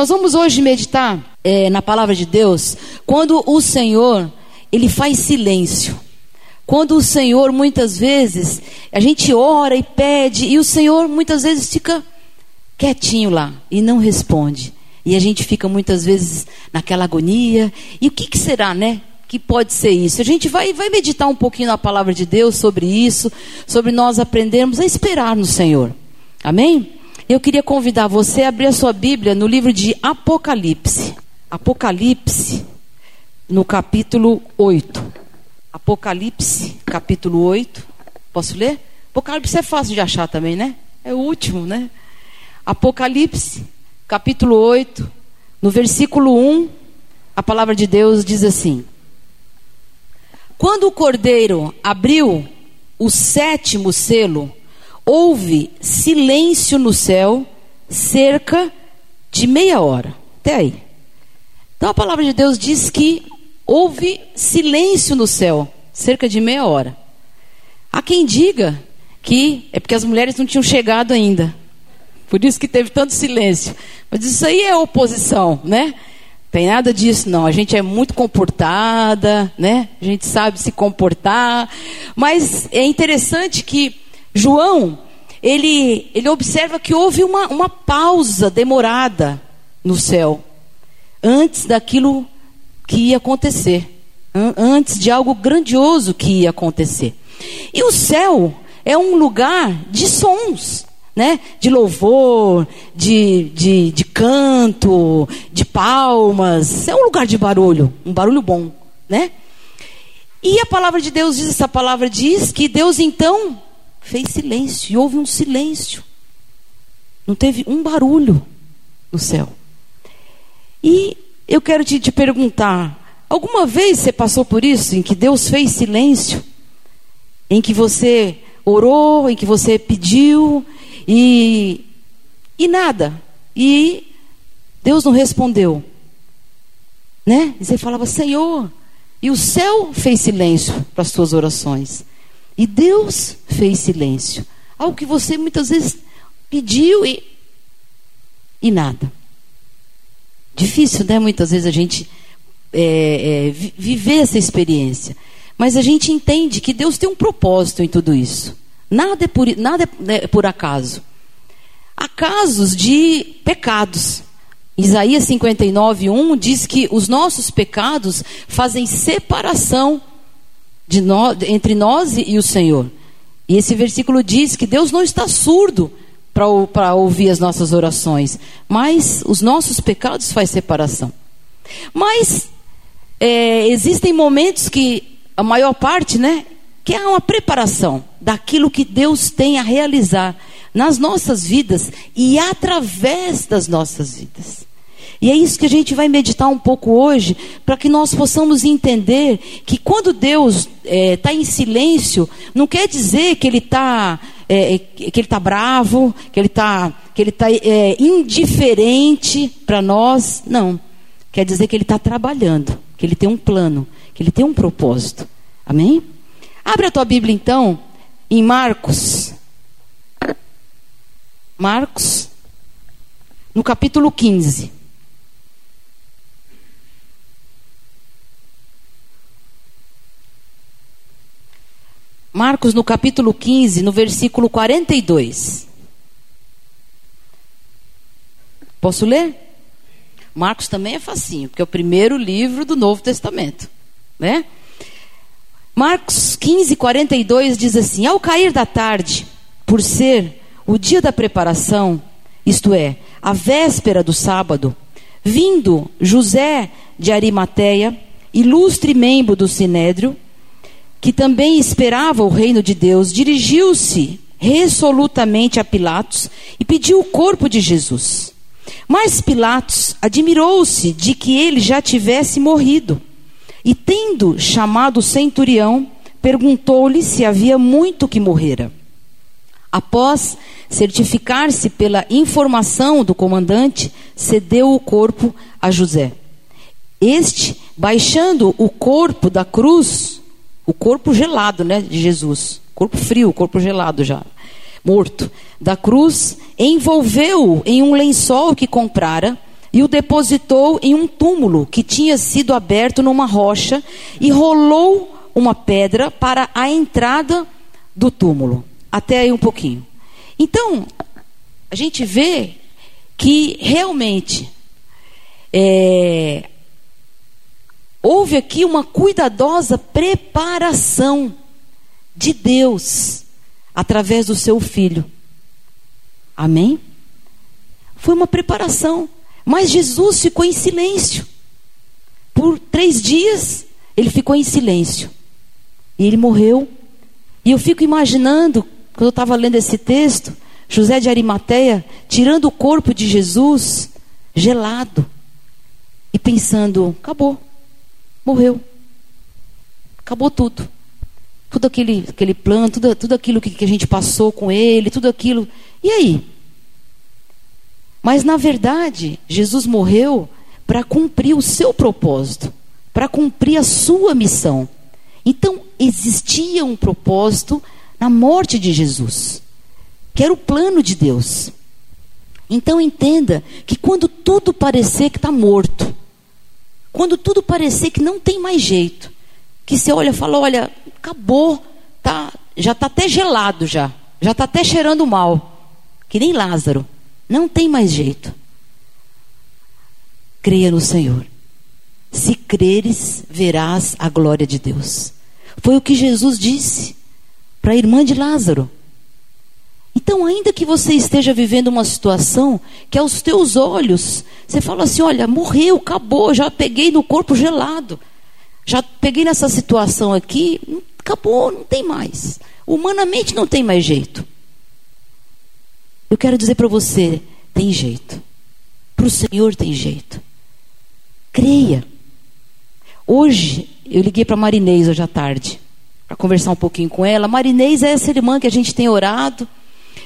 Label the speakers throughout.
Speaker 1: Nós vamos hoje meditar é, na palavra de Deus quando o Senhor ele faz silêncio. Quando o Senhor muitas vezes a gente ora e pede e o Senhor muitas vezes fica quietinho lá e não responde. E a gente fica muitas vezes naquela agonia. E o que, que será, né? que pode ser isso. A gente vai, vai meditar um pouquinho na palavra de Deus sobre isso, sobre nós aprendermos a esperar no Senhor. Amém? Eu queria convidar você a abrir a sua Bíblia no livro de Apocalipse. Apocalipse, no capítulo 8. Apocalipse, capítulo 8. Posso ler? Apocalipse é fácil de achar também, né? É o último, né? Apocalipse, capítulo 8, no versículo 1, a palavra de Deus diz assim: quando o cordeiro abriu o sétimo selo, houve silêncio no céu cerca de meia hora. Até aí. Então a palavra de Deus diz que houve silêncio no céu, cerca de meia hora. Há quem diga que é porque as mulheres não tinham chegado ainda. Por isso que teve tanto silêncio. Mas isso aí é oposição, né? Tem nada disso, não. A gente é muito comportada, né? A gente sabe se comportar. Mas é interessante que João, ele, ele observa que houve uma, uma pausa demorada no céu. Antes daquilo que ia acontecer. Antes de algo grandioso que ia acontecer. E o céu é um lugar de sons né? De louvor, de, de, de canto, de palmas. É um lugar de barulho, um barulho bom, né? E a palavra de Deus diz, essa palavra diz que Deus então fez silêncio, e houve um silêncio. Não teve um barulho no céu. E eu quero te, te perguntar: alguma vez você passou por isso, em que Deus fez silêncio? Em que você orou, em que você pediu, e, e nada. E Deus não respondeu. Né? E você falava, Senhor. E o céu fez silêncio para as suas orações. E Deus fez silêncio. Algo que você muitas vezes pediu e, e nada. Difícil, né? Muitas vezes a gente é, é, viver essa experiência. Mas a gente entende que Deus tem um propósito em tudo isso. Nada é por, nada é por acaso. Há casos de pecados. Isaías 59, 1 diz que os nossos pecados fazem separação entre nós e o Senhor. E esse versículo diz que Deus não está surdo para ouvir as nossas orações, mas os nossos pecados faz separação. Mas é, existem momentos que a maior parte, né, que é uma preparação daquilo que Deus tem a realizar nas nossas vidas e através das nossas vidas. E é isso que a gente vai meditar um pouco hoje, para que nós possamos entender que quando Deus está é, tá em silêncio, não quer dizer que Ele está é, que Ele tá bravo, que Ele está que ele tá, é, indiferente para nós. Não. Quer dizer que Ele está trabalhando, que Ele tem um plano, que Ele tem um propósito. Amém? Abre a tua Bíblia então em Marcos. Marcos, no capítulo 15. Marcos, no capítulo 15, no versículo 42. Posso ler? Marcos também é facinho, porque é o primeiro livro do Novo Testamento, né? Marcos 15, 42 diz assim: Ao cair da tarde, por ser o dia da preparação, isto é, a véspera do sábado, vindo José de Arimateia, ilustre membro do sinédrio, que também esperava o reino de Deus, dirigiu-se resolutamente a Pilatos e pediu o corpo de Jesus. Mas Pilatos admirou-se de que ele já tivesse morrido. E tendo chamado o centurião, perguntou-lhe se havia muito que morrera. Após certificar-se pela informação do comandante, cedeu o corpo a José. Este, baixando o corpo da cruz, o corpo gelado, né, de Jesus, corpo frio, corpo gelado já, morto, da cruz, envolveu-o em um lençol que comprara, e o depositou em um túmulo que tinha sido aberto numa rocha e rolou uma pedra para a entrada do túmulo. Até aí um pouquinho. Então, a gente vê que realmente é, houve aqui uma cuidadosa preparação de Deus através do seu filho. Amém? Foi uma preparação. Mas Jesus ficou em silêncio. Por três dias, ele ficou em silêncio. E ele morreu. E eu fico imaginando, quando eu estava lendo esse texto, José de Arimateia tirando o corpo de Jesus, gelado, e pensando: acabou, morreu, acabou tudo. Tudo aquele, aquele plano, tudo, tudo aquilo que, que a gente passou com ele, tudo aquilo. E aí? Mas na verdade, Jesus morreu para cumprir o seu propósito, para cumprir a sua missão. Então, existia um propósito na morte de Jesus, que era o plano de Deus. Então, entenda que quando tudo parecer que está morto, quando tudo parecer que não tem mais jeito, que você olha e fala: olha, acabou, tá, já está até gelado, já, já está até cheirando mal, que nem Lázaro. Não tem mais jeito. Creia no Senhor. Se creres, verás a glória de Deus. Foi o que Jesus disse para a irmã de Lázaro. Então, ainda que você esteja vivendo uma situação que aos teus olhos, você fala assim: olha, morreu, acabou, já peguei no corpo gelado, já peguei nessa situação aqui, acabou, não tem mais. Humanamente não tem mais jeito. Eu quero dizer para você: tem jeito. Para o Senhor tem jeito. Creia. Hoje, eu liguei para Marinês hoje à tarde, para conversar um pouquinho com ela. Marinês é essa irmã que a gente tem orado,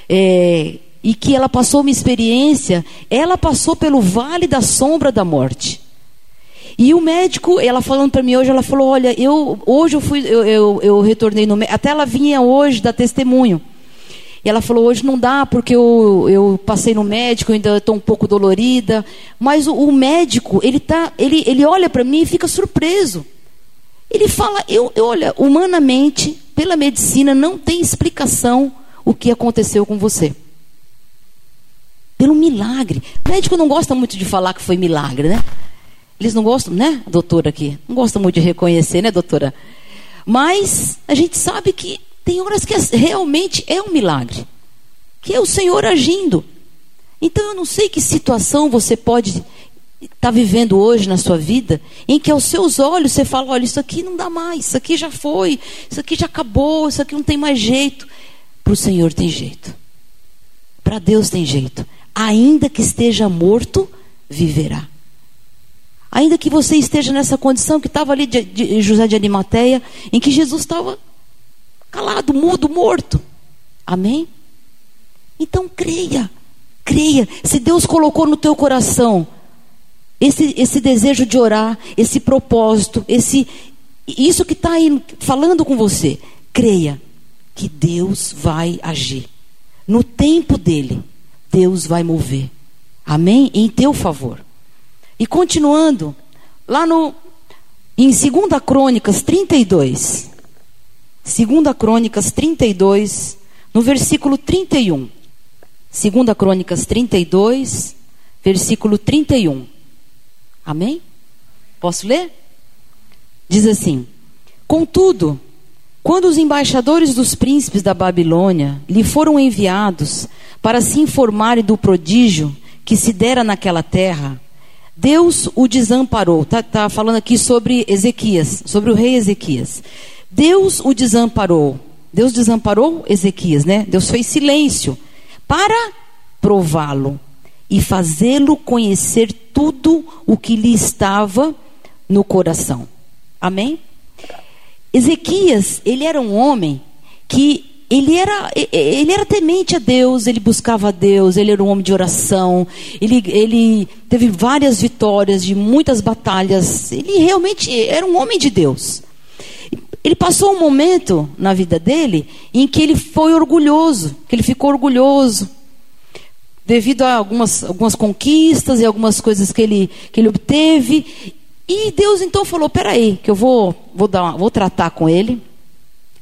Speaker 1: é, e que ela passou uma experiência, ela passou pelo vale da sombra da morte. E o médico, ela falando para mim hoje, ela falou: Olha, eu hoje eu fui, eu, eu, eu retornei no até ela vinha hoje dar testemunho. E ela falou: hoje não dá porque eu, eu passei no médico, ainda estou um pouco dolorida. Mas o, o, médico, ele, tá, ele, ele olha para mim e fica surpreso. Ele fala: eu, eu, olha, humanamente, pela medicina, não tem explicação o que aconteceu com você. Pelo milagre. O médico não gosta muito de falar que foi milagre, né? Eles não gostam, né, doutora aqui? Não gostam muito de reconhecer, né, doutora? Mas a gente sabe que tem horas que é, realmente é um milagre, que é o Senhor agindo. Então eu não sei que situação você pode estar tá vivendo hoje na sua vida, em que aos seus olhos você fala: olha, isso aqui não dá mais, isso aqui já foi, isso aqui já acabou, isso aqui não tem mais jeito. Para o Senhor tem jeito, para Deus tem jeito. Ainda que esteja morto, viverá. Ainda que você esteja nessa condição que estava ali de, de José de Arimateia, em que Jesus estava calado, mudo, morto. Amém? Então creia, creia. Se Deus colocou no teu coração esse, esse desejo de orar, esse propósito, esse isso que está aí falando com você, creia que Deus vai agir. No tempo dele, Deus vai mover. Amém? Em teu favor. E continuando, lá no em 2 Crônicas 32. 2 Crônicas 32, no versículo 31. 2 Crônicas 32, versículo 31. Amém? Posso ler? Diz assim: Contudo, quando os embaixadores dos príncipes da Babilônia lhe foram enviados para se informarem do prodígio que se dera naquela terra, Deus o desamparou. Está tá falando aqui sobre Ezequias, sobre o rei Ezequias. Deus o desamparou. Deus desamparou Ezequias, né? Deus fez silêncio para prová-lo e fazê-lo conhecer tudo o que lhe estava no coração. Amém? Ezequias, ele era um homem que ele era, ele era temente a Deus, ele buscava a Deus, ele era um homem de oração, ele, ele teve várias vitórias de muitas batalhas, ele realmente era um homem de Deus. Ele passou um momento na vida dele em que ele foi orgulhoso, que ele ficou orgulhoso. devido a algumas, algumas conquistas e algumas coisas que ele, que ele obteve. E Deus então falou: peraí, que eu vou, vou, dar uma, vou tratar com ele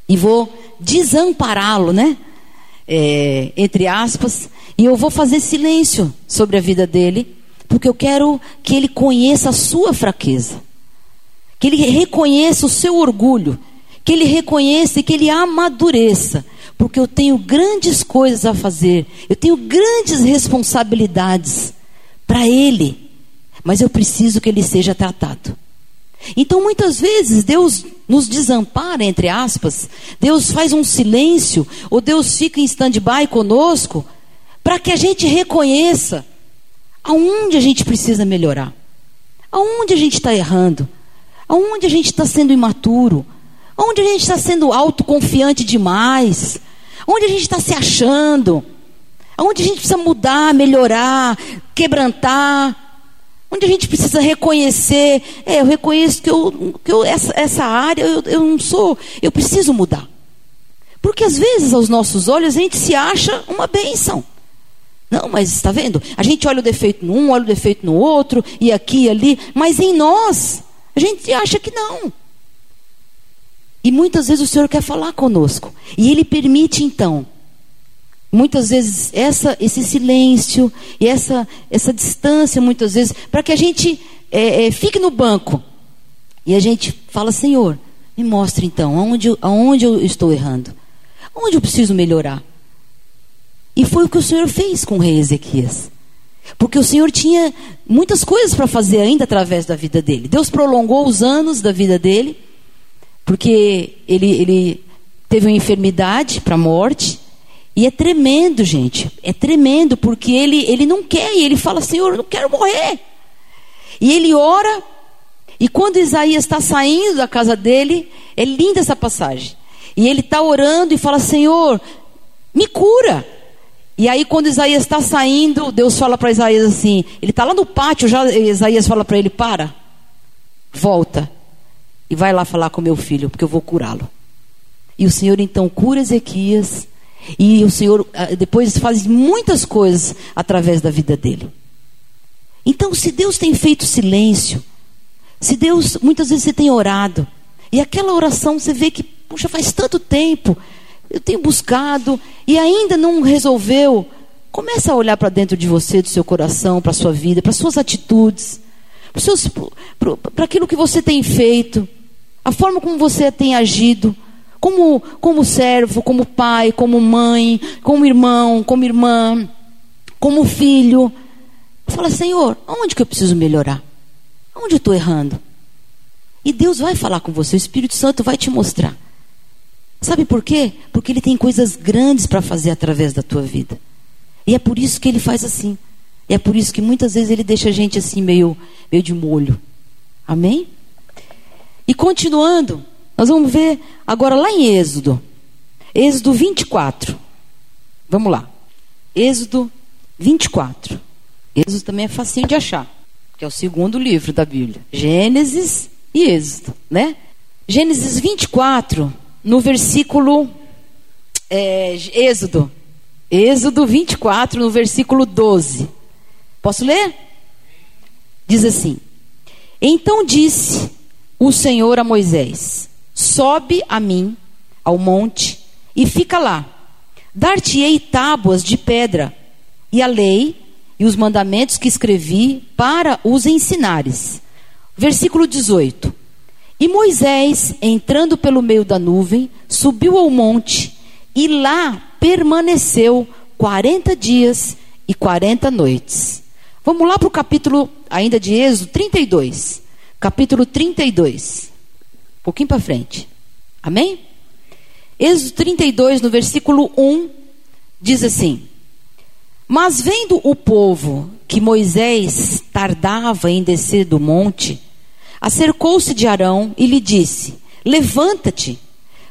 Speaker 1: e vou desampará-lo, né? É, entre aspas, e eu vou fazer silêncio sobre a vida dele, porque eu quero que ele conheça a sua fraqueza, que ele reconheça o seu orgulho, que ele reconheça e que ele amadureça, porque eu tenho grandes coisas a fazer, eu tenho grandes responsabilidades para ele, mas eu preciso que ele seja tratado. Então, muitas vezes, Deus nos desampara, entre aspas, Deus faz um silêncio, ou Deus fica em stand-by conosco, para que a gente reconheça aonde a gente precisa melhorar, aonde a gente está errando, aonde a gente está sendo imaturo, aonde a gente está sendo autoconfiante demais, Onde a gente está se achando? Onde a gente precisa mudar, melhorar, quebrantar? Onde a gente precisa reconhecer? É, eu reconheço que, eu, que eu, essa, essa área eu, eu não sou, eu preciso mudar. Porque às vezes, aos nossos olhos, a gente se acha uma bênção. Não, mas está vendo? A gente olha o defeito num, olha o defeito no outro, e aqui e ali, mas em nós, a gente acha que não. E muitas vezes o Senhor quer falar conosco. E Ele permite então. Muitas vezes essa, esse silêncio e essa, essa distância, muitas vezes, para que a gente é, é, fique no banco. E a gente fala, Senhor, me mostre então aonde, aonde eu estou errando. Onde eu preciso melhorar. E foi o que o Senhor fez com o rei Ezequias. Porque o Senhor tinha muitas coisas para fazer ainda através da vida dele. Deus prolongou os anos da vida dele porque ele, ele teve uma enfermidade para a morte. E é tremendo, gente. É tremendo, porque ele, ele não quer. E ele fala: Senhor, eu não quero morrer. E ele ora. E quando Isaías está saindo da casa dele, é linda essa passagem. E ele está orando e fala: Senhor, me cura. E aí, quando Isaías está saindo, Deus fala para Isaías assim: ele está lá no pátio, já Isaías fala para ele: para, volta e vai lá falar com meu filho, porque eu vou curá-lo. E o Senhor então cura Ezequias, e o Senhor ah, depois faz muitas coisas através da vida dele. Então, se Deus tem feito silêncio, se Deus, muitas vezes você tem orado, e aquela oração você vê que, puxa, faz tanto tempo, eu tenho buscado e ainda não resolveu. Começa a olhar para dentro de você, do seu coração, para a sua vida, para suas atitudes, para aquilo que você tem feito a forma como você tem agido, como, como servo, como pai, como mãe, como irmão, como irmã, como filho. Fala, Senhor, onde que eu preciso melhorar? Onde eu estou errando? E Deus vai falar com você, o Espírito Santo vai te mostrar. Sabe por quê? Porque Ele tem coisas grandes para fazer através da tua vida. E é por isso que Ele faz assim. E é por isso que muitas vezes Ele deixa a gente assim meio, meio de molho. Amém? E continuando, nós vamos ver agora lá em Êxodo. Êxodo 24. Vamos lá. Êxodo 24. Êxodo também é facinho de achar, que é o segundo livro da Bíblia. Gênesis e Êxodo, né? Gênesis 24, no versículo é, Êxodo. Êxodo 24, no versículo 12. Posso ler? Diz assim: Então disse o Senhor a Moisés: Sobe a mim ao monte e fica lá. Dar-te-ei tábuas de pedra e a lei e os mandamentos que escrevi para os ensinares. Versículo 18. E Moisés, entrando pelo meio da nuvem, subiu ao monte e lá permaneceu quarenta dias e quarenta noites. Vamos lá para o capítulo ainda de Êxodo 32 capítulo 32. Um pouquinho para frente. Amém? Êxodo 32, no versículo 1, diz assim: Mas vendo o povo que Moisés tardava em descer do monte, acercou-se de Arão e lhe disse: Levanta-te,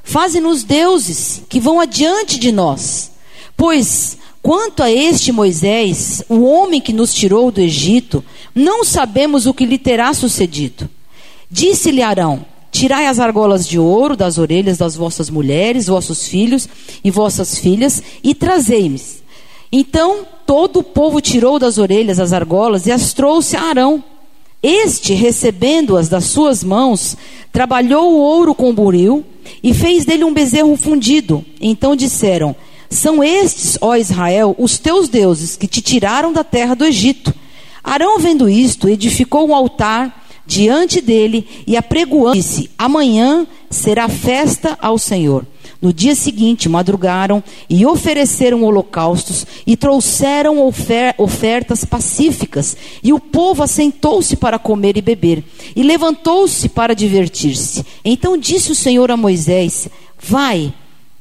Speaker 1: faze-nos deuses que vão adiante de nós, pois Quanto a este Moisés, o homem que nos tirou do Egito, não sabemos o que lhe terá sucedido. Disse-lhe Arão: Tirai as argolas de ouro das orelhas das vossas mulheres, vossos filhos e vossas filhas, e trazei-me. Então todo o povo tirou das orelhas as argolas e as trouxe a Arão. Este, recebendo-as das suas mãos, trabalhou o ouro com buril e fez dele um bezerro fundido. Então disseram: São estes, ó Israel, os teus deuses que te tiraram da terra do Egito. Arão, vendo isto, edificou um altar diante dele e apregoando, disse: Amanhã será festa ao Senhor. No dia seguinte, madrugaram e ofereceram holocaustos e trouxeram ofer ofertas pacíficas. E o povo assentou-se para comer e beber e levantou-se para divertir-se. Então disse o Senhor a Moisés: Vai,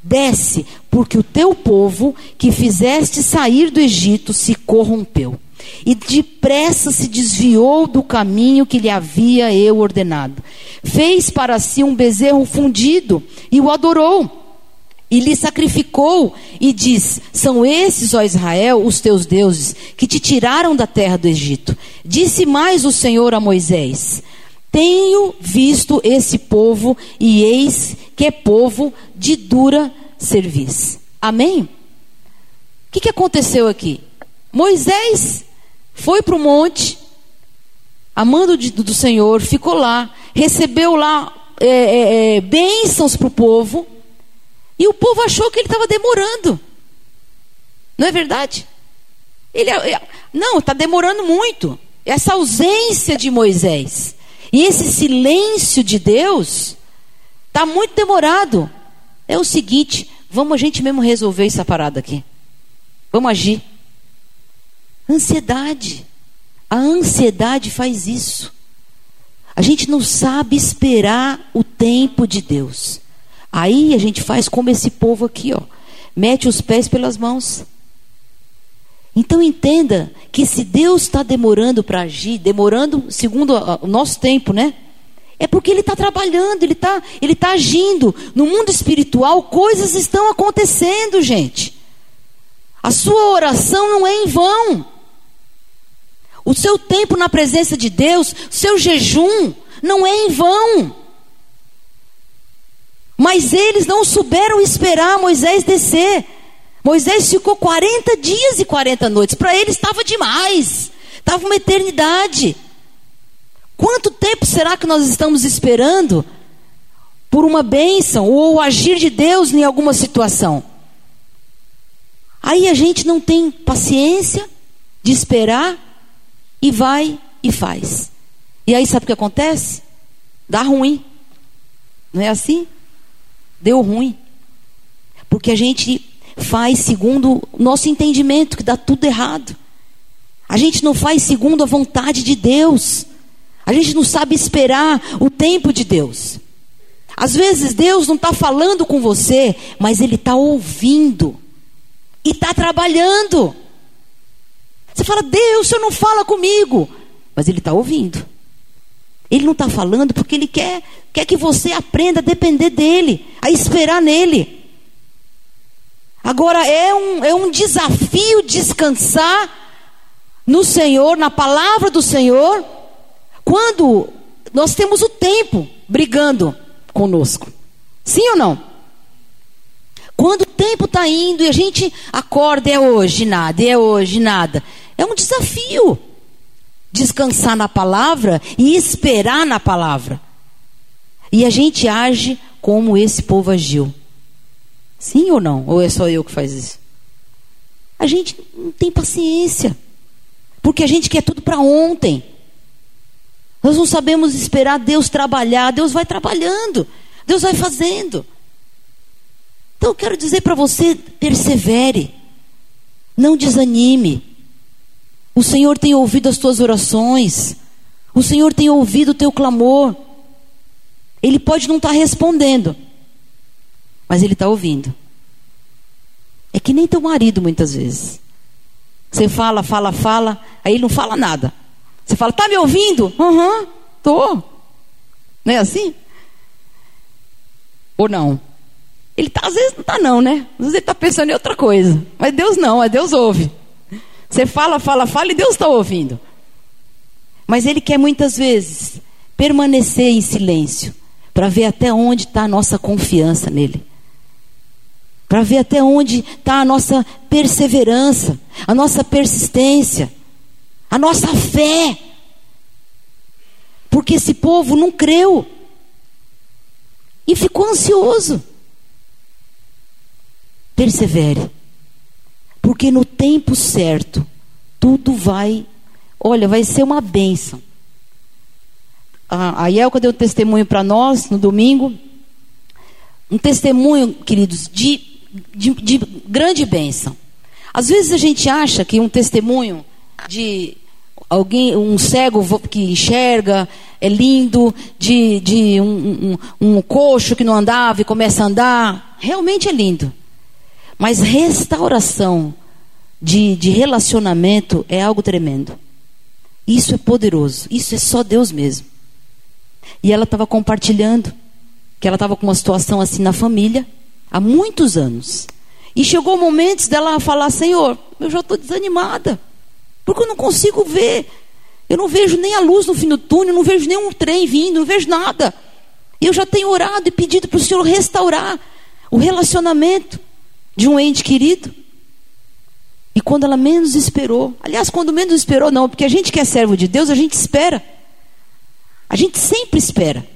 Speaker 1: desce, porque o teu povo que fizeste sair do Egito se corrompeu. E depressa se desviou do caminho que lhe havia eu ordenado. Fez para si um bezerro fundido e o adorou e lhe sacrificou e diz: São esses, ó Israel, os teus deuses, que te tiraram da terra do Egito. Disse mais o Senhor a Moisés: Tenho visto esse povo, e eis que é povo de dura serviço. Amém? O que, que aconteceu aqui? Moisés foi para o monte, amando de, do Senhor, ficou lá, recebeu lá é, é, é bênçãos para o povo. E o povo achou que ele estava demorando. Não é verdade? Ele, é, é, não, está demorando muito. Essa ausência de Moisés e esse silêncio de Deus está muito demorado. É o seguinte, vamos a gente mesmo resolver essa parada aqui. Vamos agir. Ansiedade. A ansiedade faz isso. A gente não sabe esperar o tempo de Deus. Aí a gente faz como esse povo aqui, ó. Mete os pés pelas mãos. Então entenda que se Deus está demorando para agir, demorando segundo o nosso tempo, né? É porque Ele está trabalhando, Ele está ele tá agindo. No mundo espiritual, coisas estão acontecendo, gente. A sua oração não é em vão. O seu tempo na presença de Deus, o seu jejum, não é em vão. Mas eles não souberam esperar Moisés descer. Moisés ficou 40 dias e 40 noites. Para eles estava demais. Estava uma eternidade. Quanto tempo será que nós estamos esperando por uma bênção ou o agir de Deus em alguma situação? Aí a gente não tem paciência de esperar e vai e faz. E aí sabe o que acontece? Dá ruim. Não é assim? deu ruim. Porque a gente faz segundo o nosso entendimento, que dá tudo errado. A gente não faz segundo a vontade de Deus. A gente não sabe esperar o tempo de Deus. Às vezes Deus não está falando com você, mas Ele está ouvindo e está trabalhando. Você fala, Deus, o Senhor não fala comigo, mas Ele está ouvindo. Ele não está falando porque Ele quer, quer que você aprenda a depender dEle, a esperar nele. Agora, é um, é um desafio descansar no Senhor, na palavra do Senhor, quando nós temos o tempo brigando conosco. Sim ou não? Quando o tempo está indo e a gente acorda, é hoje nada, é hoje nada. É um desafio descansar na palavra e esperar na palavra. E a gente age como esse povo agiu. Sim ou não? Ou é só eu que faz isso? A gente não tem paciência. Porque a gente quer tudo para ontem. Nós não sabemos esperar Deus trabalhar. Deus vai trabalhando. Deus vai fazendo. Então eu quero dizer para você: persevere. Não desanime. O Senhor tem ouvido as tuas orações. O Senhor tem ouvido o teu clamor. Ele pode não estar tá respondendo, mas Ele está ouvindo. É que nem teu marido muitas vezes. Você fala, fala, fala, aí ele não fala nada. Você fala, tá me ouvindo? Aham, uhum, tô. Não é assim? Ou não? Ele tá, às vezes não está não, né? Às vezes ele está pensando em outra coisa. Mas Deus não, é Deus ouve. Você fala, fala, fala e Deus está ouvindo. Mas Ele quer muitas vezes permanecer em silêncio para ver até onde está a nossa confiança nele. para ver até onde está a nossa perseverança, a nossa persistência, a nossa fé. Porque esse povo não creu e ficou ansioso. Persevere, porque no tempo certo, tudo vai, olha, vai ser uma bênção. A, a Yelka deu testemunho para nós no domingo, um testemunho, queridos, de, de, de grande bênção. Às vezes a gente acha que um testemunho de alguém, um cego que enxerga, é lindo, de, de um, um, um coxo que não andava e começa a andar, realmente é lindo. Mas restauração de, de relacionamento é algo tremendo. Isso é poderoso, isso é só Deus mesmo. E ela estava compartilhando que ela estava com uma situação assim na família há muitos anos. E chegou momentos dela falar: Senhor, eu já estou desanimada, porque eu não consigo ver. Eu não vejo nem a luz no fim do túnel, não vejo nenhum trem vindo, não vejo nada. Eu já tenho orado e pedido para o Senhor restaurar o relacionamento de um ente querido. E quando ela menos esperou, aliás, quando menos esperou, não, porque a gente que é servo de Deus, a gente espera. A gente sempre espera.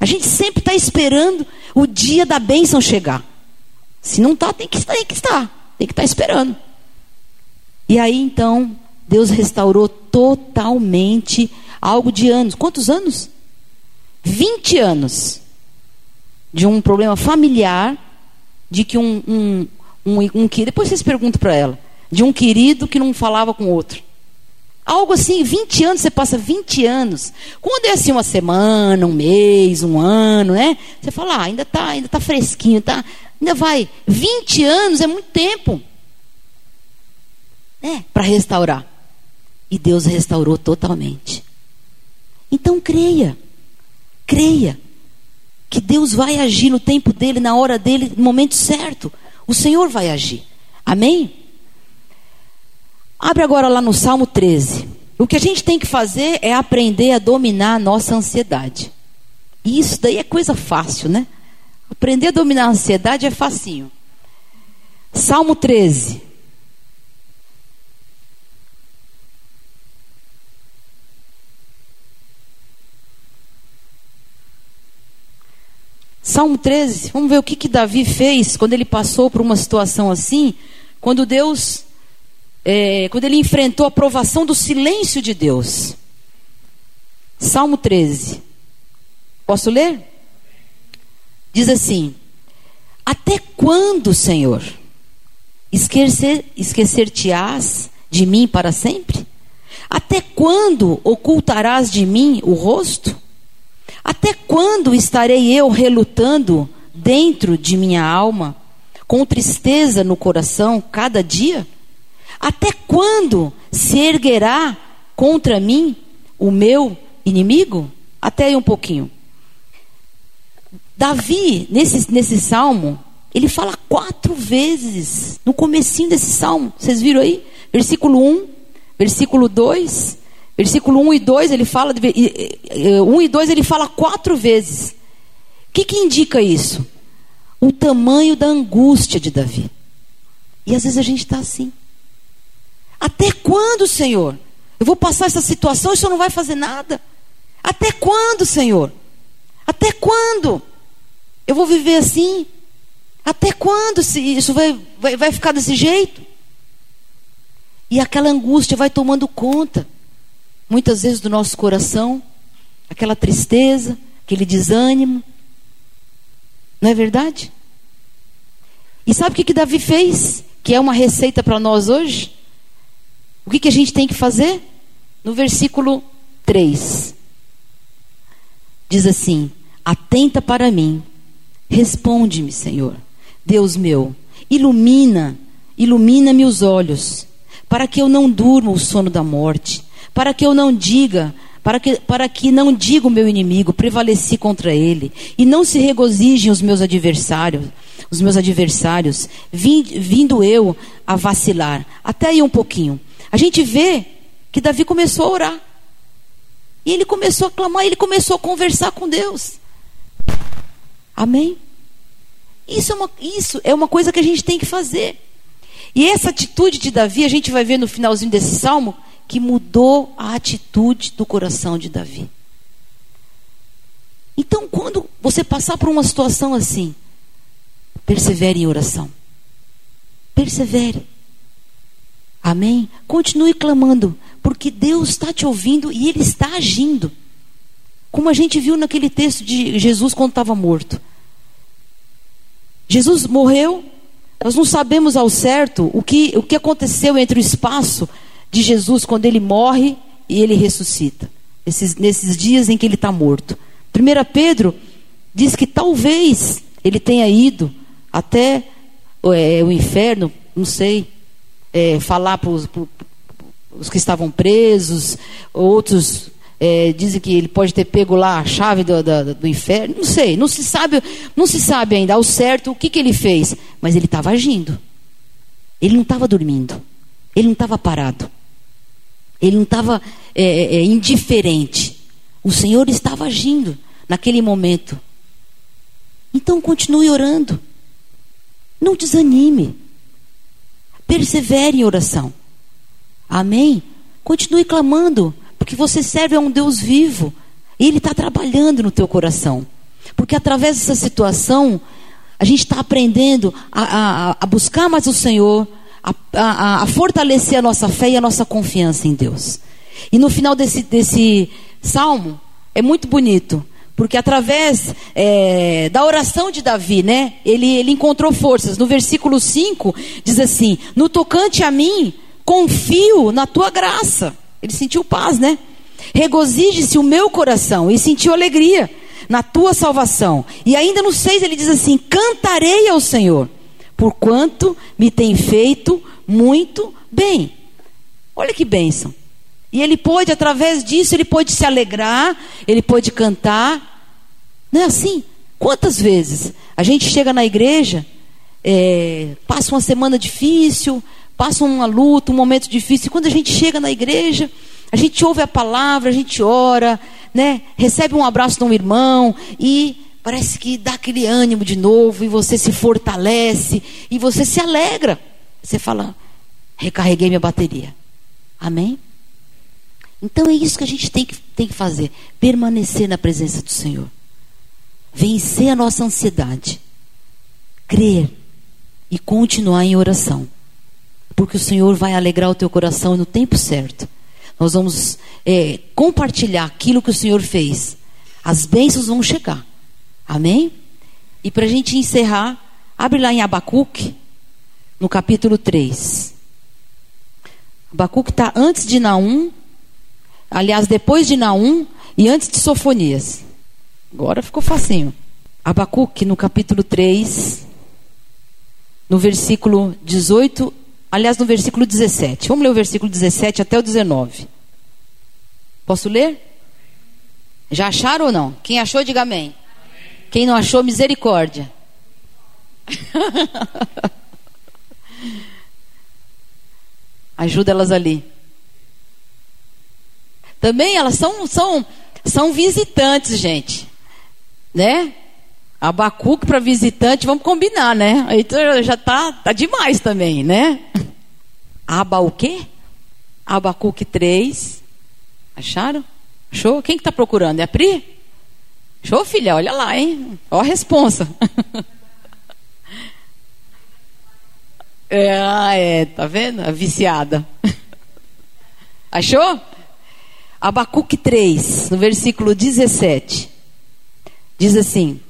Speaker 1: A gente sempre está esperando o dia da bênção chegar. Se não está, tem que estar, tem que estar, tem que estar esperando. E aí então, Deus restaurou totalmente algo de anos. Quantos anos? 20 anos de um problema familiar, de que um, um, um, um depois vocês perguntam para ela, de um querido que não falava com outro. Algo assim, 20 anos, você passa 20 anos. Quando é assim uma semana, um mês, um ano, né? Você fala, ah, ainda está ainda tá fresquinho, tá, ainda vai. 20 anos é muito tempo. Né? Para restaurar. E Deus restaurou totalmente. Então creia. Creia. Que Deus vai agir no tempo dele, na hora dele, no momento certo. O Senhor vai agir. Amém? Abre agora lá no Salmo 13. O que a gente tem que fazer é aprender a dominar a nossa ansiedade. E isso daí é coisa fácil, né? Aprender a dominar a ansiedade é facinho. Salmo 13. Salmo 13, vamos ver o que, que Davi fez quando ele passou por uma situação assim, quando Deus é, quando ele enfrentou a provação do silêncio de Deus. Salmo 13. Posso ler? Diz assim: Até quando, Senhor, esquecer, esquecer-te-ás de mim para sempre? Até quando ocultarás de mim o rosto? Até quando estarei eu relutando dentro de minha alma, com tristeza no coração cada dia? Até quando se erguerá contra mim o meu inimigo? Até aí um pouquinho. Davi, nesse, nesse salmo, ele fala quatro vezes no comecinho desse salmo. Vocês viram aí? Versículo 1, versículo 2, versículo 1 e 2, ele fala, 1 e 2 ele fala quatro vezes. O que, que indica isso? O tamanho da angústia de Davi. E às vezes a gente está assim. Até quando, Senhor? Eu vou passar essa situação e o Senhor não vai fazer nada? Até quando, Senhor? Até quando? Eu vou viver assim? Até quando isso vai, vai, vai ficar desse jeito? E aquela angústia vai tomando conta, muitas vezes, do nosso coração, aquela tristeza, aquele desânimo. Não é verdade? E sabe o que, que Davi fez? Que é uma receita para nós hoje? O que, que a gente tem que fazer? No versículo 3. Diz assim: Atenta para mim, responde-me, Senhor, Deus meu, ilumina, ilumina-me os olhos, para que eu não durma o sono da morte, para que eu não diga, para que, para que não diga o meu inimigo, prevaleci contra ele, e não se regozijem os meus adversários, os meus adversários, vindo eu a vacilar. Até aí um pouquinho. A gente vê que Davi começou a orar. E ele começou a clamar, ele começou a conversar com Deus. Amém? Isso é, uma, isso é uma coisa que a gente tem que fazer. E essa atitude de Davi, a gente vai ver no finalzinho desse salmo, que mudou a atitude do coração de Davi. Então, quando você passar por uma situação assim, persevere em oração. Persevere. Amém? Continue clamando, porque Deus está te ouvindo e Ele está agindo. Como a gente viu naquele texto de Jesus quando estava morto. Jesus morreu, nós não sabemos ao certo o que, o que aconteceu entre o espaço de Jesus quando ele morre e ele ressuscita. Esses, nesses dias em que ele está morto. 1 Pedro diz que talvez ele tenha ido até é, o inferno, não sei, é, falar para os que estavam presos, outros é, dizem que ele pode ter pego lá a chave do, do, do, inferno, não sei, não se sabe, não se sabe ainda ao certo o que, que ele fez, mas ele estava agindo. Ele não estava dormindo, ele não estava parado, ele não estava é, é, é, indiferente. O Senhor estava agindo naquele momento. Então continue orando. Não desanime. Persevere em oração. Amém? Continue clamando porque você serve a um Deus vivo. E Ele está trabalhando no teu coração. Porque através dessa situação, a gente está aprendendo a, a, a, buscar mais o Senhor, a, a, fortalecer a nossa fé e a nossa confiança em Deus. E no final desse, desse salmo, é muito bonito. Porque através é, da oração de Davi, né? Ele, ele encontrou forças. No versículo 5, diz assim: No tocante a mim, confio na tua graça. Ele sentiu paz, né? Regozije-se o meu coração e sentiu alegria na tua salvação. E ainda no 6 ele diz assim: Cantarei ao Senhor, porquanto me tem feito muito bem. Olha que bênção. E ele pôde, através disso, ele pôde se alegrar, ele pôde cantar. Não é assim? Quantas vezes a gente chega na igreja, é, passa uma semana difícil, passa uma luta, um momento difícil. E quando a gente chega na igreja, a gente ouve a palavra, a gente ora, né? Recebe um abraço de um irmão e parece que dá aquele ânimo de novo e você se fortalece e você se alegra. Você fala, recarreguei minha bateria. Amém? Então é isso que a gente tem que, tem que fazer: permanecer na presença do Senhor, vencer a nossa ansiedade, crer e continuar em oração porque o Senhor vai alegrar o teu coração no tempo certo. Nós vamos é, compartilhar aquilo que o Senhor fez. As bênçãos vão chegar. Amém? E para a gente encerrar, abre lá em Abacuque, no capítulo 3. Abacuque está antes de Naum, aliás, depois de Naum e antes de Sofonias. Agora ficou facinho. Abacuque, no capítulo 3, no versículo 18 Aliás, no versículo 17. Vamos ler o versículo 17 até o 19. Posso ler? Já acharam ou não? Quem achou, diga amém. Quem não achou, misericórdia. Ajuda elas ali. Também elas são, são, são visitantes, gente. Né? Abacuque para visitante, vamos combinar, né? Aí já tá, tá demais também, né? Aba o quê? Abacuque 3. Acharam? Achou? Quem que tá procurando? É a Pri? Show, filha? Olha lá, hein? Ó a responsa. é, ah, é, tá vendo? A viciada. Achou? Abacuque 3, no versículo 17. Diz assim: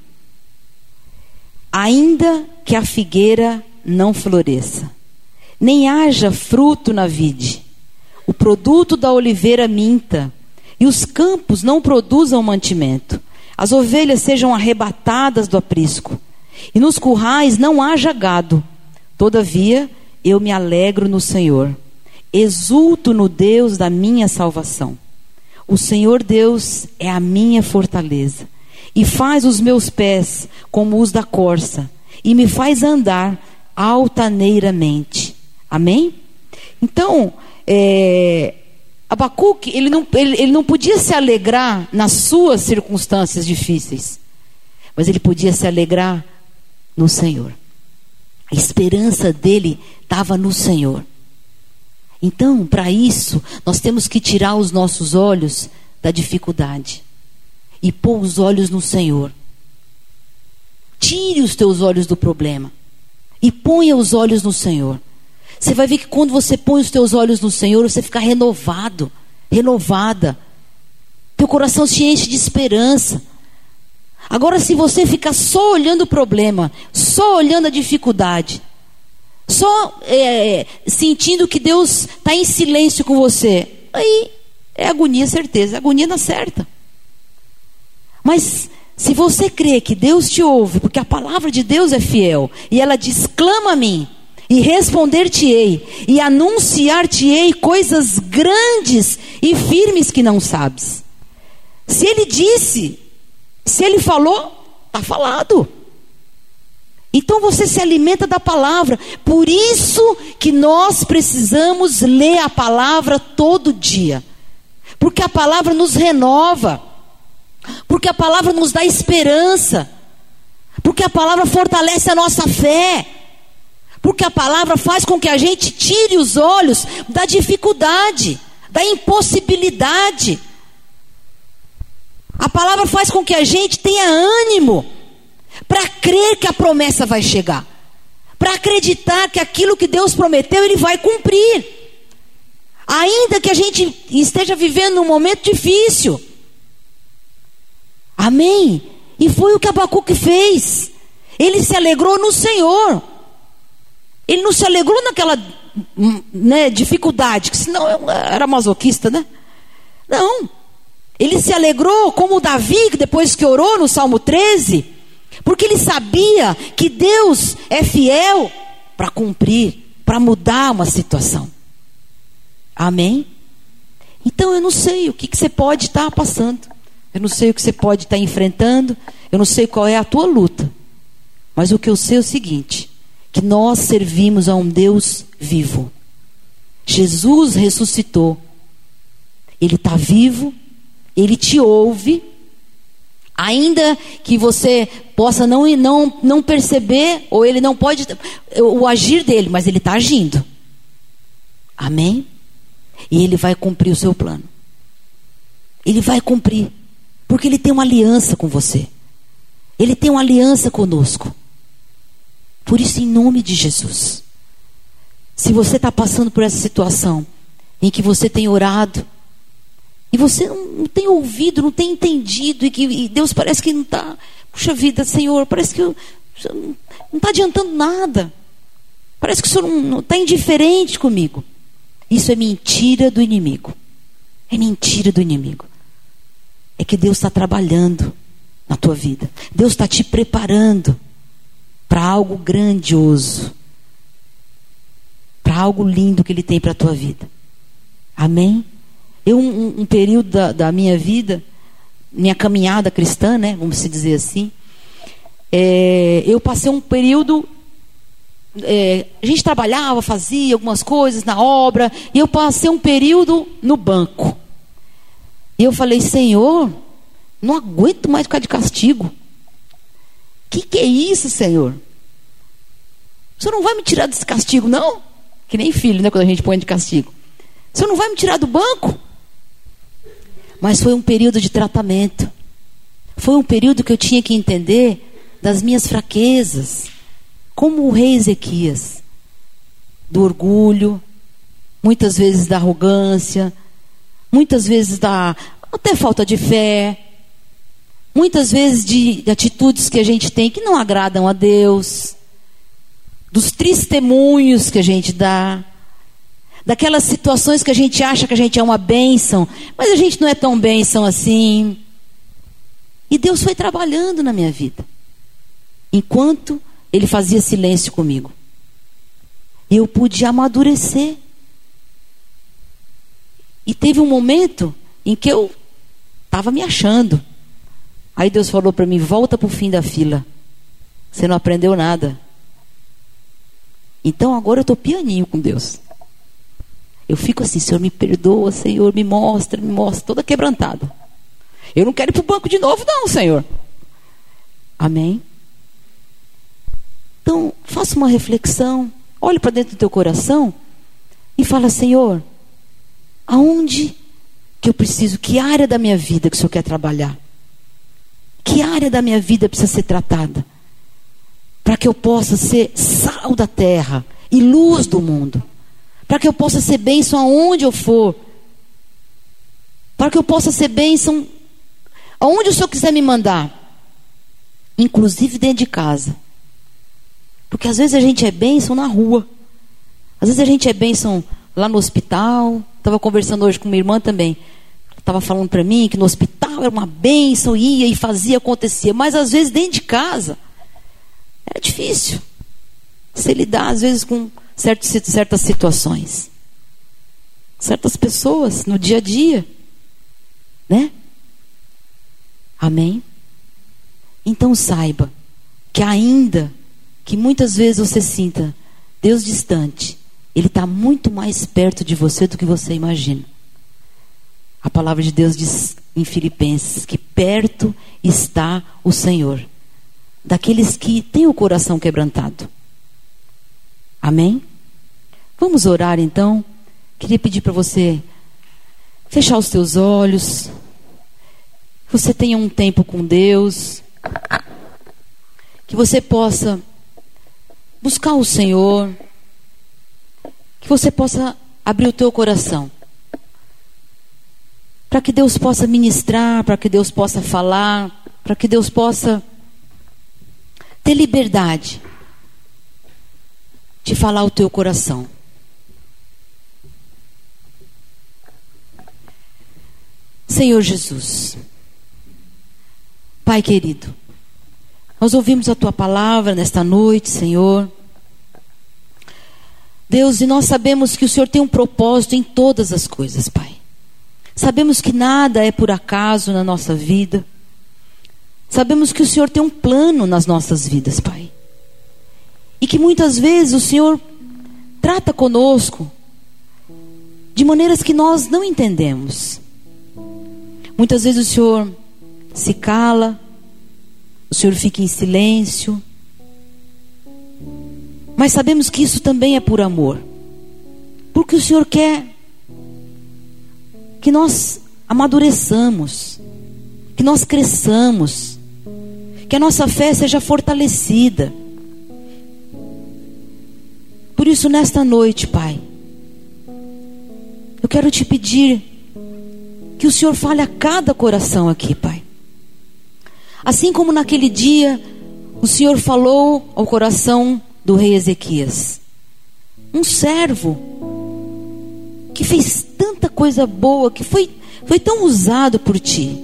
Speaker 1: Ainda que a figueira não floresça, nem haja fruto na vide, o produto da oliveira minta, e os campos não produzam mantimento, as ovelhas sejam arrebatadas do aprisco, e nos currais não haja gado. Todavia, eu me alegro no Senhor, exulto no Deus da minha salvação. O Senhor Deus é a minha fortaleza e faz os meus pés como os da corça, e me faz andar altaneiramente. Amém? Então, é, Abacuque, ele não, ele, ele não podia se alegrar nas suas circunstâncias difíceis, mas ele podia se alegrar no Senhor. A esperança dele estava no Senhor. Então, para isso, nós temos que tirar os nossos olhos da dificuldade e pôr os olhos no Senhor. Tire os teus olhos do problema e ponha os olhos no Senhor. Você vai ver que quando você põe os teus olhos no Senhor, você fica renovado, renovada. Teu coração se enche de esperança. Agora, se você ficar só olhando o problema, só olhando a dificuldade, só é, sentindo que Deus está em silêncio com você, aí é agonia, certeza. Agonia na certa. Mas se você crê que Deus te ouve, porque a palavra de Deus é fiel, e ela diz: clama a mim, e responder-te-ei, e anunciar-te-ei coisas grandes e firmes que não sabes. Se ele disse, se ele falou, está falado. Então você se alimenta da palavra. Por isso que nós precisamos ler a palavra todo dia. Porque a palavra nos renova. Porque a palavra nos dá esperança. Porque a palavra fortalece a nossa fé. Porque a palavra faz com que a gente tire os olhos da dificuldade, da impossibilidade. A palavra faz com que a gente tenha ânimo para crer que a promessa vai chegar, para acreditar que aquilo que Deus prometeu, Ele vai cumprir. Ainda que a gente esteja vivendo um momento difícil. Amém? E foi o que Abacuque fez. Ele se alegrou no Senhor. Ele não se alegrou naquela né, dificuldade, que senão era masoquista, né? Não. Ele se alegrou como Davi, depois que orou no Salmo 13, porque ele sabia que Deus é fiel para cumprir, para mudar uma situação. Amém? Então eu não sei o que, que você pode estar passando. Eu não sei o que você pode estar enfrentando. Eu não sei qual é a tua luta. Mas o que eu sei é o seguinte: que nós servimos a um Deus vivo. Jesus ressuscitou. Ele está vivo. Ele te ouve. Ainda que você possa não, não, não perceber, ou ele não pode, o agir dele, mas ele está agindo. Amém? E ele vai cumprir o seu plano. Ele vai cumprir. Porque ele tem uma aliança com você. Ele tem uma aliança conosco. Por isso, em nome de Jesus. Se você está passando por essa situação em que você tem orado, e você não, tem ouvido, não tem entendido, e que e Deus parece que não está, puxa vida, Senhor, parece que eu, não está adiantando nada. Parece que o Senhor não está indiferente comigo. Isso é mentira do inimigo. É mentira do inimigo. É que Deus está trabalhando na tua vida. Deus está te preparando para algo grandioso. Para algo lindo que Ele tem para a tua vida. Amém? Eu, um, um período da, da, minha vida, minha caminhada cristã, né? Vamos se dizer assim. É, eu passei um período é, a gente trabalhava, fazia algumas coisas na obra, e eu passei um período no banco. E eu falei, Senhor, não aguento mais ficar de castigo. Que, que é isso, Senhor? O Senhor não vai me tirar desse castigo, não? Que nem filho, né? Quando a gente põe de castigo. O Senhor não vai me tirar do banco? Mas foi um período de tratamento. Foi um período que eu tinha que entender das minhas fraquezas como o rei Ezequias, do orgulho, muitas vezes da arrogância, muitas vezes da até falta de fé, muitas vezes de, de atitudes que a gente tem que não agradam a Deus, dos testemunhos que a gente dá, daquelas situações que a gente acha que a gente é uma bênção, mas a gente não é tão bênção assim. E Deus foi trabalhando na minha vida. Enquanto ele fazia silêncio comigo. E eu pude amadurecer. E teve um momento em que eu estava me achando. Aí Deus falou para mim: volta para o fim da fila. Você não aprendeu nada. Então agora eu estou pianinho com Deus. Eu fico assim: Senhor, me perdoa, Senhor, me mostra, me mostra, toda quebrantada. Eu não quero ir para o banco de novo, não, Senhor. Amém? Então, faça uma reflexão, olhe para dentro do teu coração e fala: Senhor, aonde que eu preciso, que área da minha vida que o Senhor quer trabalhar? Que área da minha vida precisa ser tratada? Para que eu possa ser sal da terra e luz do mundo. Para que eu possa ser bênção aonde eu for. Para que eu possa ser bênção aonde o Senhor quiser me mandar. Inclusive dentro de casa. Porque às vezes a gente é bênção na rua. Às vezes a gente é bênção lá no hospital. Estava conversando hoje com minha irmã também. Estava falando para mim que no hospital era uma bênção, ia e fazia, acontecia. Mas às vezes dentro de casa era difícil. Você lidar às vezes com certas, certas situações. Certas pessoas no dia a dia. Né? Amém? Então saiba que ainda que muitas vezes você sinta Deus distante, Ele está muito mais perto de você do que você imagina. A palavra de Deus diz em Filipenses que perto está o Senhor, daqueles que têm o coração quebrantado. Amém? Vamos orar então. Queria pedir para você fechar os teus olhos. Você tenha um tempo com Deus. Que você possa buscar o Senhor. Que você possa abrir o teu coração para que Deus possa ministrar, para que Deus possa falar, para que Deus possa ter liberdade de falar o teu coração. Senhor Jesus, Pai querido, nós ouvimos a tua palavra nesta noite, Senhor. Deus, e nós sabemos que o Senhor tem um propósito em todas as coisas, Pai. Sabemos que nada é por acaso na nossa vida. Sabemos que o Senhor tem um plano nas nossas vidas, Pai. E que muitas vezes o Senhor trata conosco de maneiras que nós não entendemos. Muitas vezes o Senhor se cala, o Senhor fica em silêncio. Mas sabemos que isso também é por amor. Porque o Senhor quer que nós amadureçamos, que nós cresçamos, que a nossa fé seja fortalecida. Por isso, nesta noite, Pai, eu quero te pedir que o Senhor fale a cada coração aqui, Pai. Assim como naquele dia o Senhor falou ao coração do rei Ezequias, um servo que fez tanta coisa boa, que foi, foi tão usado por ti,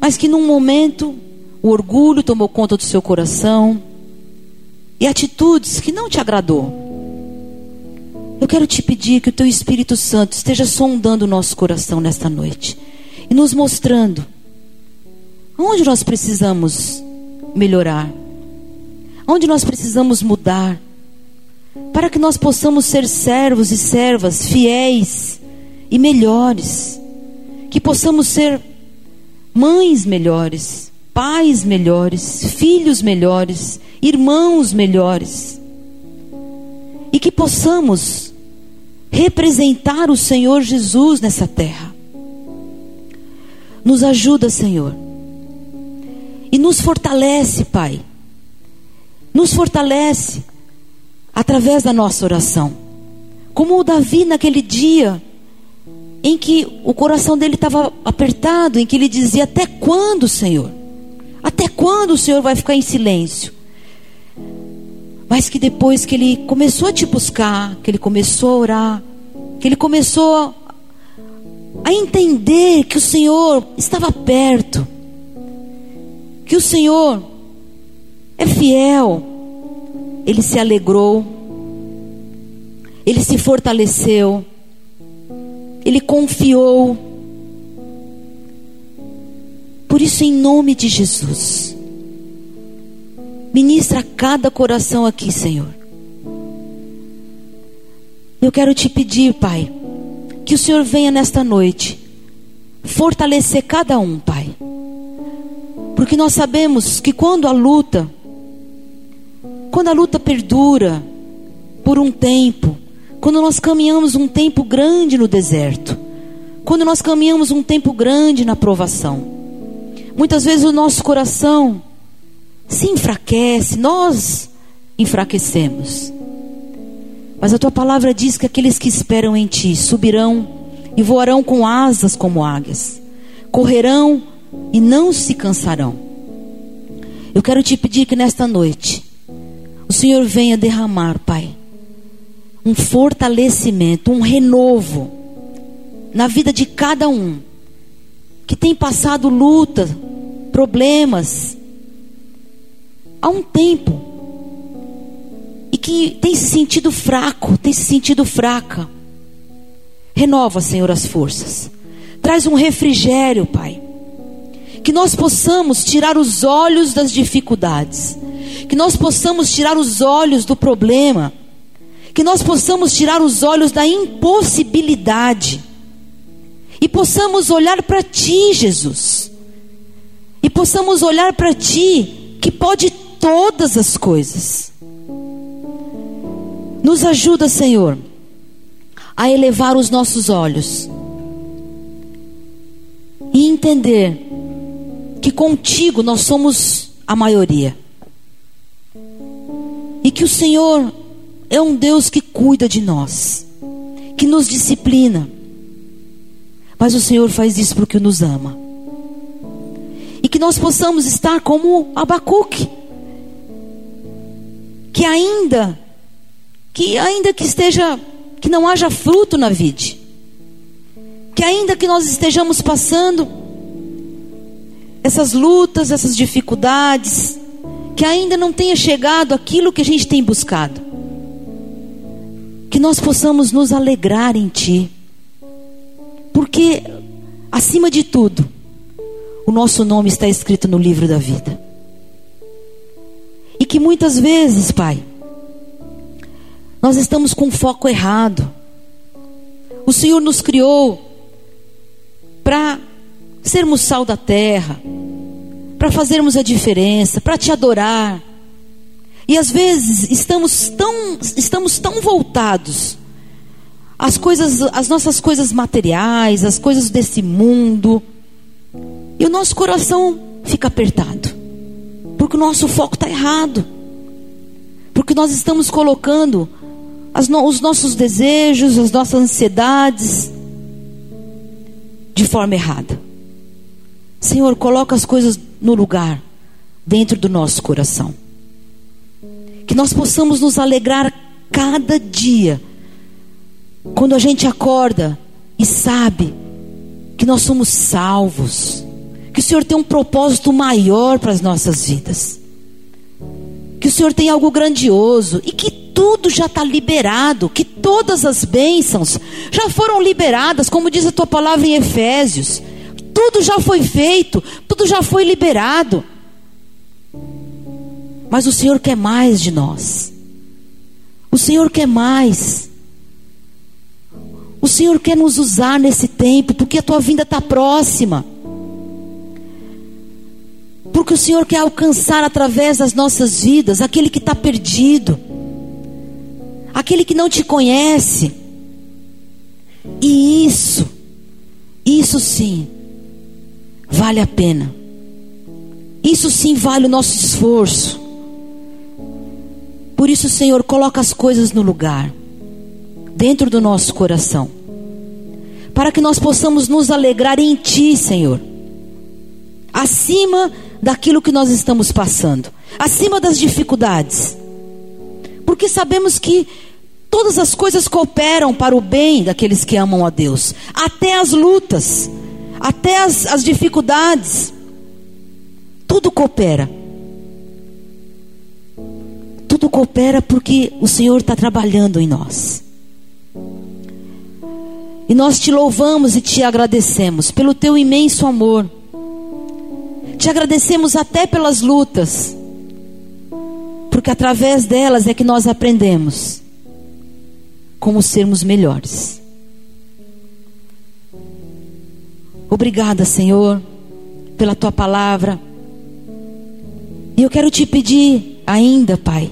Speaker 1: mas que num momento o orgulho tomou conta do seu coração e atitudes que não te agradou. Eu quero te pedir que o teu Espírito Santo esteja sondando o nosso coração nesta noite e nos mostrando onde nós precisamos melhorar, onde nós precisamos mudar para que nós possamos ser servos e servas fiéis e melhores, que possamos ser mães melhores, pais melhores, filhos melhores, irmãos melhores, e que possamos representar o Senhor Jesus nessa terra. Nos ajuda, Senhor, e nos fortalece, Pai. Nos fortalece através da nossa oração. Como o Davi naquele dia em que o coração dele estava apertado, em que ele dizia: Até quando, Senhor? Até quando o Senhor vai ficar em silêncio? Mas que depois que ele começou a te buscar, que ele começou a orar, que ele começou a entender que o Senhor estava perto, que o Senhor é fiel, ele se alegrou, ele se fortaleceu, ele confiou. Por isso, em nome de Jesus, ministra cada coração aqui, Senhor. Eu quero te pedir, Pai, que o Senhor venha nesta noite fortalecer cada um, Pai. Porque nós sabemos que quando a luta quando a luta perdura por um tempo, quando nós caminhamos um tempo grande no deserto, quando nós caminhamos um tempo grande na provação, muitas vezes o nosso coração se enfraquece, nós enfraquecemos. Mas a tua palavra diz que aqueles que esperam em ti subirão e voarão com asas como águias, correrão e não se cansarão. Eu quero te pedir que nesta noite o Senhor venha derramar, Pai, um fortalecimento, um renovo na vida de cada um que tem passado luta, problemas há um tempo e que tem se sentido fraco, tem se sentido fraca. Renova, Senhor, as forças. Traz um refrigério, Pai. Que nós possamos tirar os olhos das dificuldades. Que nós possamos tirar os olhos do problema. Que nós possamos tirar os olhos da impossibilidade. E possamos olhar para Ti, Jesus. E possamos olhar para Ti, que pode todas as coisas. Nos ajuda, Senhor a elevar os nossos olhos e entender que contigo nós somos a maioria. E que o Senhor é um Deus que cuida de nós, que nos disciplina. Mas o Senhor faz isso porque nos ama. E que nós possamos estar como Abacuque, que ainda que ainda que esteja que não haja fruto na vide. Que ainda que nós estejamos passando essas lutas, essas dificuldades, que ainda não tenha chegado aquilo que a gente tem buscado. Que nós possamos nos alegrar em Ti. Porque, acima de tudo, o nosso nome está escrito no livro da vida. E que muitas vezes, Pai, nós estamos com foco errado. O Senhor nos criou para sermos sal da terra, para fazermos a diferença, para te adorar. E às vezes estamos tão, estamos tão voltados às coisas, às nossas coisas materiais, às coisas desse mundo, e o nosso coração fica apertado, porque o nosso foco está errado, porque nós estamos colocando no, os nossos desejos, as nossas ansiedades de forma errada. Senhor, coloca as coisas no lugar dentro do nosso coração. Que nós possamos nos alegrar cada dia quando a gente acorda e sabe que nós somos salvos, que o Senhor tem um propósito maior para as nossas vidas, que o Senhor tem algo grandioso e que tudo já está liberado, que todas as bênçãos já foram liberadas, como diz a tua palavra em Efésios. Tudo já foi feito, tudo já foi liberado. Mas o Senhor quer mais de nós. O Senhor quer mais. O Senhor quer nos usar nesse tempo, porque a tua vinda está próxima. Porque o Senhor quer alcançar através das nossas vidas aquele que está perdido aquele que não te conhece. E isso, isso sim, vale a pena. Isso sim vale o nosso esforço. Por isso, Senhor, coloca as coisas no lugar, dentro do nosso coração, para que nós possamos nos alegrar em Ti, Senhor, acima daquilo que nós estamos passando, acima das dificuldades, porque sabemos que Todas as coisas cooperam para o bem daqueles que amam a Deus, até as lutas, até as, as dificuldades. Tudo coopera. Tudo coopera porque o Senhor está trabalhando em nós. E nós te louvamos e te agradecemos pelo teu imenso amor. Te agradecemos até pelas lutas, porque através delas é que nós aprendemos como sermos melhores. Obrigada, Senhor, pela tua palavra. E eu quero te pedir ainda, Pai,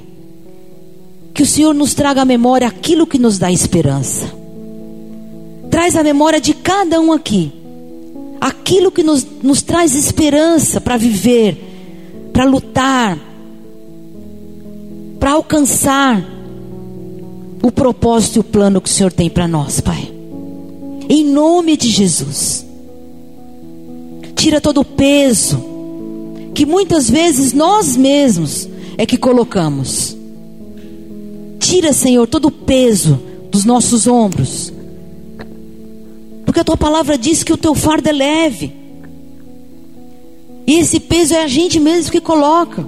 Speaker 1: Que o Senhor nos traga à memória aquilo que nos dá esperança. Traz a memória de cada um aqui aquilo que nos, nos traz esperança para viver, para lutar, para alcançar o propósito e o plano que o Senhor tem para nós, Pai. Em nome de Jesus. Tira todo o peso que muitas vezes nós mesmos é que colocamos. Tira, Senhor, todo o peso dos nossos ombros. Porque a tua palavra diz que o teu fardo é leve. E esse peso é a gente mesmo que coloca.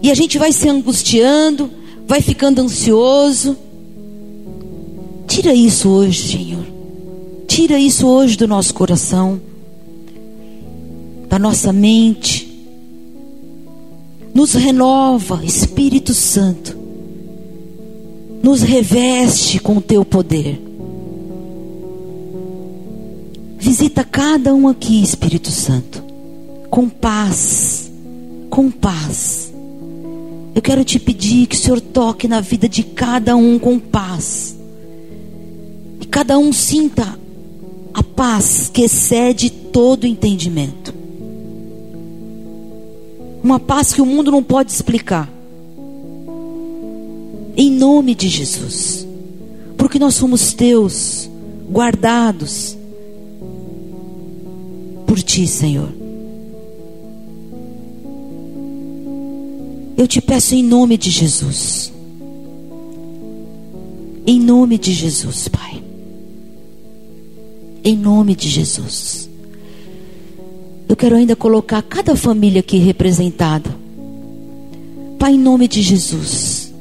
Speaker 1: E a gente vai se angustiando, vai ficando ansioso. Tira isso hoje, Senhor. Tira isso hoje do nosso coração, da nossa mente. Nos renova, Espírito Santo. Nos reveste com o teu poder. Visita cada um aqui, Espírito Santo, com paz, com paz. Eu quero te pedir que o Senhor toque na vida de cada um com paz. E cada um sinta a paz que excede todo entendimento. Uma paz que o mundo não pode explicar. Em nome de Jesus. Porque nós somos teus, guardados por ti, Senhor. Eu te peço em nome de Jesus. Em nome de Jesus, Pai. Em nome de Jesus. Eu quero ainda colocar cada família aqui representada. Pai, em nome de Jesus.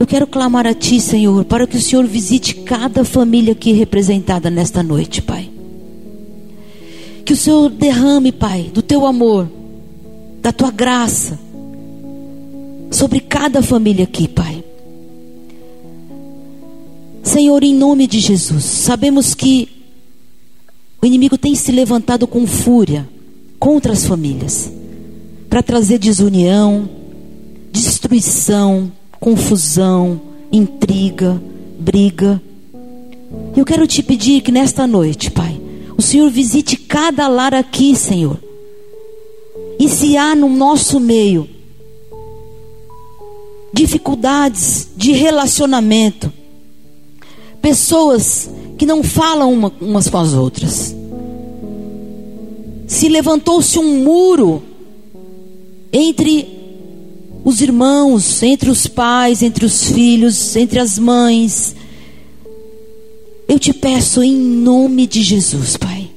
Speaker 1: Eu quero clamar a Ti, Senhor, para que o Senhor visite cada família aqui representada nesta noite, Pai. Que o Senhor derrame, Pai, do teu amor, da tua graça, sobre cada família aqui, Pai. Senhor, em nome de Jesus, sabemos que o inimigo tem se levantado com fúria contra as famílias, para trazer desunião, destruição, confusão, intriga, briga. Eu quero te pedir que nesta noite, Pai, o Senhor visite cada lar aqui, Senhor. E se há no nosso meio dificuldades de relacionamento, pessoas que não falam uma, umas com as outras, se levantou-se um muro entre os irmãos, entre os pais, entre os filhos, entre as mães, eu te peço em nome de Jesus, Pai,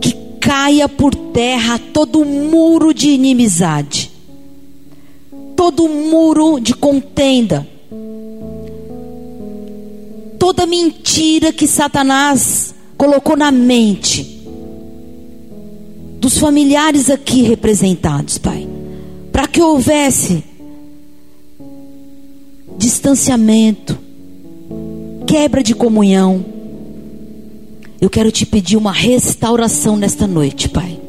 Speaker 1: que caia por terra todo muro de inimizade, todo muro de contenda, toda mentira que Satanás colocou na mente dos familiares aqui representados, Pai, para que houvesse distanciamento, quebra de comunhão. Eu quero te pedir uma restauração nesta noite, Pai.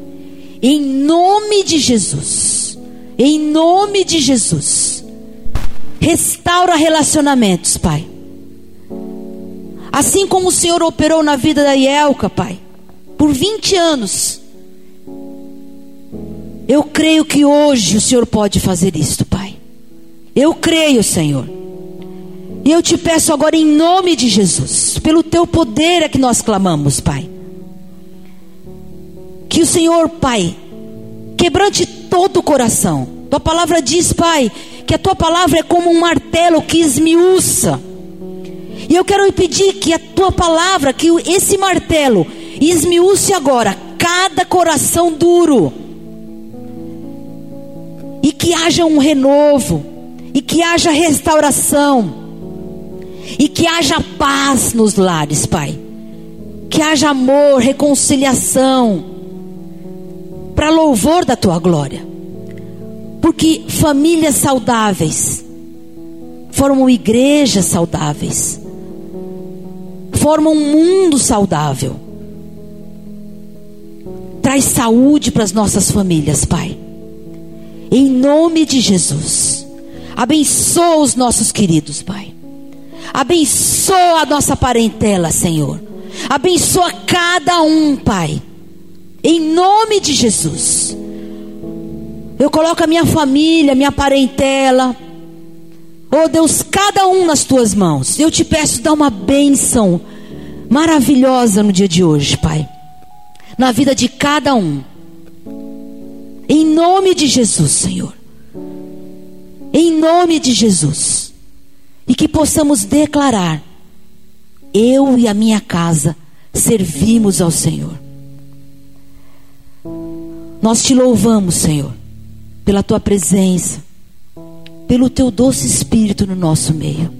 Speaker 1: Em nome de Jesus. Em nome de Jesus. Restaura relacionamentos, Pai. Assim como o Senhor operou na vida da Ielka, Pai, por 20 anos. Eu creio que hoje o Senhor pode fazer isto, Pai. Eu creio, Senhor. E eu te peço agora em nome de Jesus, pelo teu poder é que nós clamamos, Pai. Que o Senhor, Pai, quebrante todo o coração. Tua palavra diz, Pai, que a tua palavra é como um martelo que esmiuça. E eu quero pedir que a tua palavra, que esse martelo esmiuce agora cada coração duro. E que haja um renovo, e que haja restauração e que haja paz nos lares, Pai. Que haja amor, reconciliação, para louvor da tua glória. Porque famílias saudáveis formam igrejas saudáveis, formam um mundo saudável. Traz saúde para as nossas famílias, Pai. Em nome de Jesus. Abençoa os nossos queridos, Pai. Abençoa a nossa parentela, Senhor. Abençoa cada um, Pai. Em nome de Jesus. Eu coloco a minha família, minha parentela. Oh Deus, cada um nas tuas mãos. Eu te peço, dá uma bênção maravilhosa no dia de hoje, Pai. Na vida de cada um. Em nome de Jesus, Senhor. Em nome de Jesus. E que possamos declarar: eu e a minha casa servimos ao Senhor. Nós te louvamos, Senhor, pela tua presença, pelo teu doce espírito no nosso meio.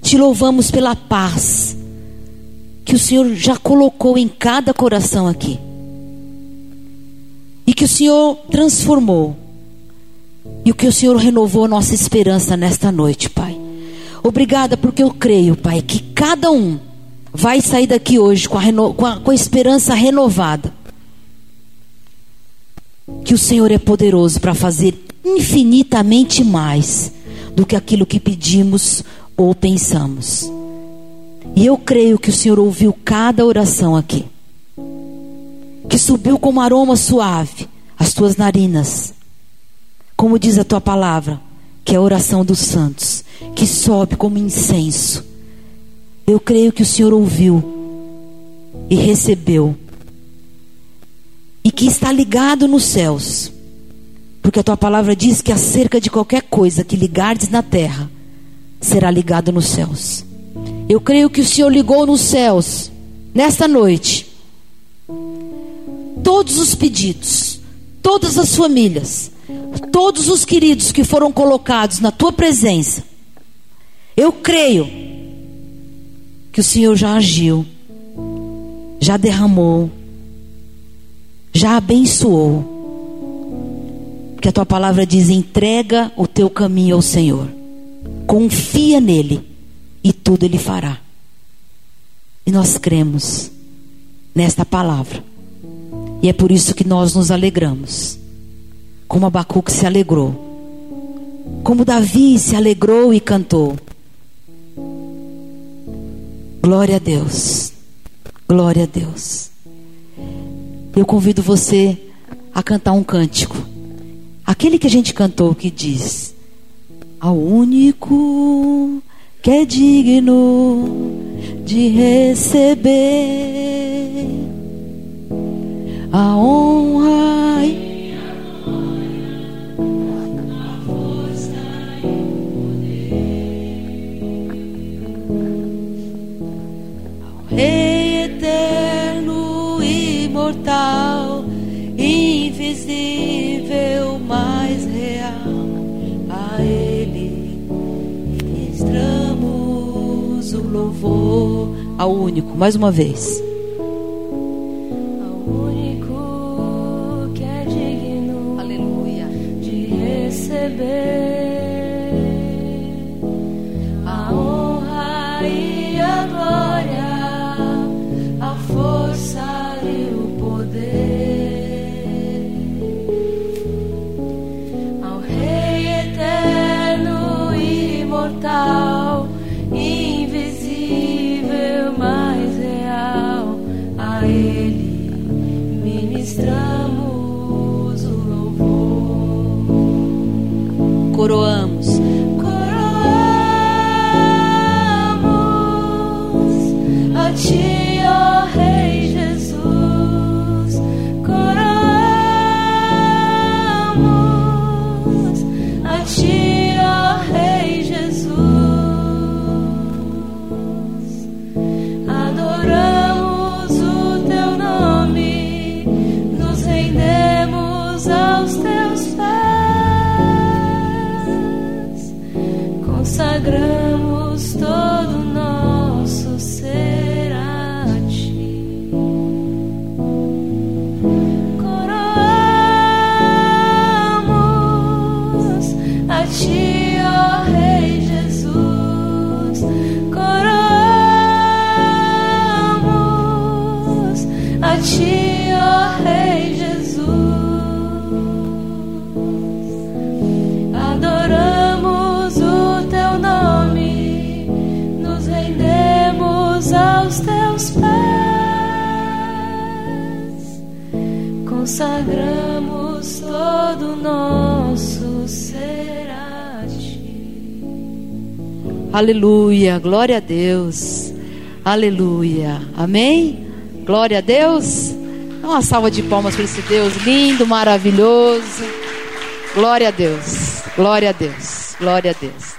Speaker 1: Te louvamos pela paz que o Senhor já colocou em cada coração aqui. E que o Senhor transformou. E que o Senhor renovou nossa esperança nesta noite, Pai. Obrigada porque eu creio, Pai, que cada um vai sair daqui hoje com a, reno... com a, com a esperança renovada. Que o Senhor é poderoso para fazer infinitamente mais do que aquilo que pedimos ou pensamos. E eu creio que o Senhor ouviu cada oração aqui. Que subiu como aroma suave as tuas narinas. Como diz a tua palavra, que é a oração dos santos, que sobe como incenso. Eu creio que o Senhor ouviu e recebeu. E que está ligado nos céus. Porque a tua palavra diz que acerca de qualquer coisa que ligardes na terra, será ligado nos céus. Eu creio que o Senhor ligou nos céus, nesta noite, todos os pedidos, todas as famílias, todos os queridos que foram colocados na tua presença. Eu creio que o Senhor já agiu, já derramou, já abençoou. Porque a tua palavra diz: entrega o teu caminho ao Senhor, confia nele e tudo Ele fará. E nós cremos nesta palavra. E é por isso que nós nos alegramos. Como Abacuque se alegrou. Como Davi se alegrou e cantou. Glória a Deus. Glória a Deus. Eu convido você a cantar um cântico. Aquele que a gente cantou que diz: Ao único que é digno de receber a honra e Rei eterno, imortal, invisível, louvor ao único, mais uma vez.
Speaker 2: Ao único que é digno
Speaker 1: Aleluia.
Speaker 2: de receber ministramos o louvor.
Speaker 1: Coroamos. Aleluia, glória a Deus. Aleluia. Amém? Glória a Deus. Dá uma salva de palmas para esse Deus lindo, maravilhoso. Glória a Deus. Glória a Deus. Glória a Deus.